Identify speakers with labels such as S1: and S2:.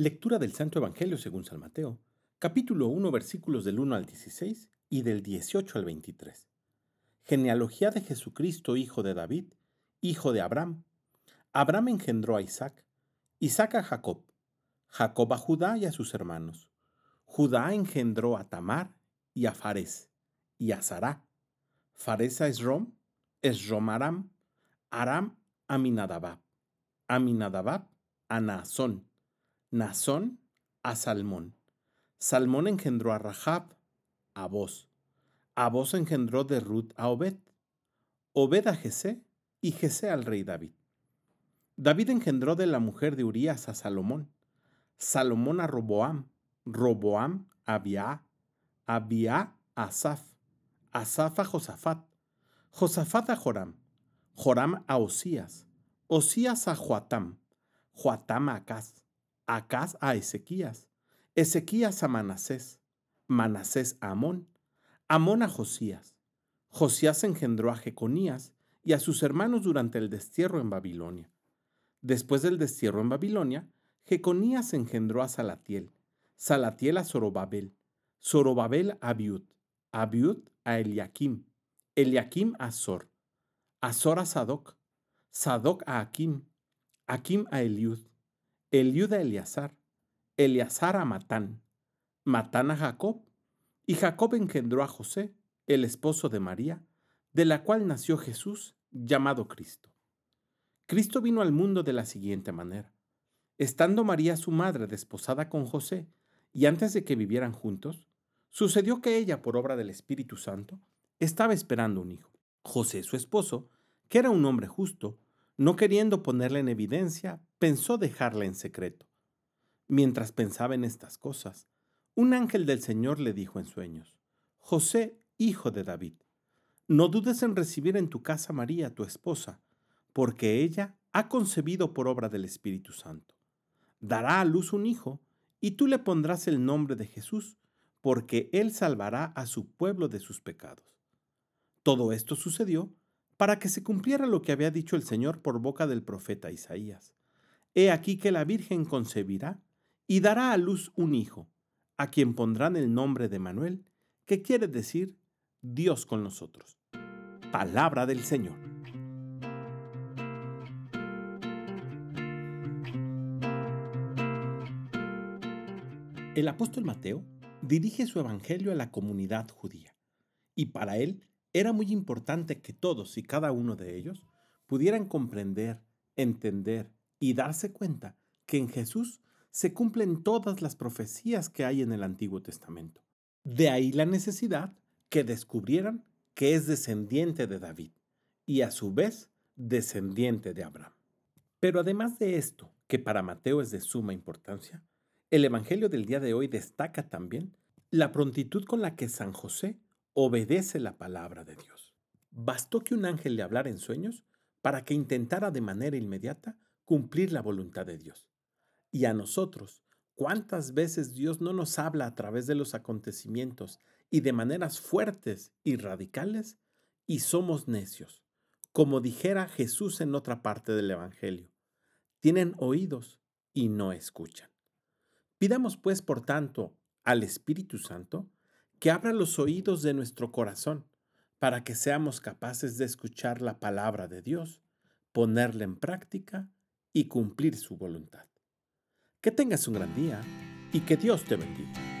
S1: Lectura del Santo Evangelio según San Mateo, capítulo 1, versículos del 1 al 16 y del 18 al 23. Genealogía de Jesucristo, hijo de David, hijo de Abraham. Abraham engendró a Isaac, Isaac a Jacob, Jacob a Judá y a sus hermanos. Judá engendró a Tamar y a Fares y a Sará. Fares a Esrom, Esrom a Aram, Aram a Minadabab, Aminadabab a Naasón, Nazón a Salmón. Salmón engendró a Rahab, a Boz. A Boz engendró de Ruth a Obed. Obed a Jesé y Jesé al rey David. David engendró de la mujer de Urías a Salomón. Salomón a Roboam. Roboam a Abia. Abia a Asaf. Asaf a Josafat. Josafat a Joram. Joram a Osías. Osías a Joatam. Joatam a Acaz. Acaz a Ezequías, Ezequías a Manasés, Manasés a Amón, Amón a Josías. Josías engendró a Jeconías y a sus hermanos durante el destierro en Babilonia. Después del destierro en Babilonia, Jeconías engendró a Salatiel, Salatiel a Zorobabel, Zorobabel a Abiud, Abiud a Eliakim, Eliakim a Azor, Azor a Sadoc, Sadoc a Akim, Akim a Eliud, Eliud a Eleazar, Eleazar a Matán, Matán a Jacob, y Jacob engendró a José, el esposo de María, de la cual nació Jesús, llamado Cristo. Cristo vino al mundo de la siguiente manera. Estando María su madre desposada con José, y antes de que vivieran juntos, sucedió que ella, por obra del Espíritu Santo, estaba esperando un hijo. José, su esposo, que era un hombre justo, no queriendo ponerla en evidencia, pensó dejarla en secreto. Mientras pensaba en estas cosas, un ángel del Señor le dijo en sueños, José, hijo de David, no dudes en recibir en tu casa a María, tu esposa, porque ella ha concebido por obra del Espíritu Santo. Dará a luz un hijo, y tú le pondrás el nombre de Jesús, porque él salvará a su pueblo de sus pecados. Todo esto sucedió para que se cumpliera lo que había dicho el Señor por boca del profeta Isaías. He aquí que la Virgen concebirá y dará a luz un hijo, a quien pondrán el nombre de Manuel, que quiere decir Dios con nosotros. Palabra del Señor. El apóstol Mateo dirige su evangelio a la comunidad judía, y para él era muy importante que todos y cada uno de ellos pudieran comprender, entender y darse cuenta que en Jesús se cumplen todas las profecías que hay en el Antiguo Testamento. De ahí la necesidad que descubrieran que es descendiente de David y a su vez descendiente de Abraham. Pero además de esto, que para Mateo es de suma importancia, el Evangelio del día de hoy destaca también la prontitud con la que San José obedece la palabra de Dios. Bastó que un ángel le hablara en sueños para que intentara de manera inmediata cumplir la voluntad de Dios. Y a nosotros, ¿cuántas veces Dios no nos habla a través de los acontecimientos y de maneras fuertes y radicales y somos necios? Como dijera Jesús en otra parte del Evangelio, tienen oídos y no escuchan. Pidamos pues, por tanto, al Espíritu Santo que abra los oídos de nuestro corazón para que seamos capaces de escuchar la palabra de Dios, ponerla en práctica y cumplir su voluntad. Que tengas un gran día y que Dios te bendiga.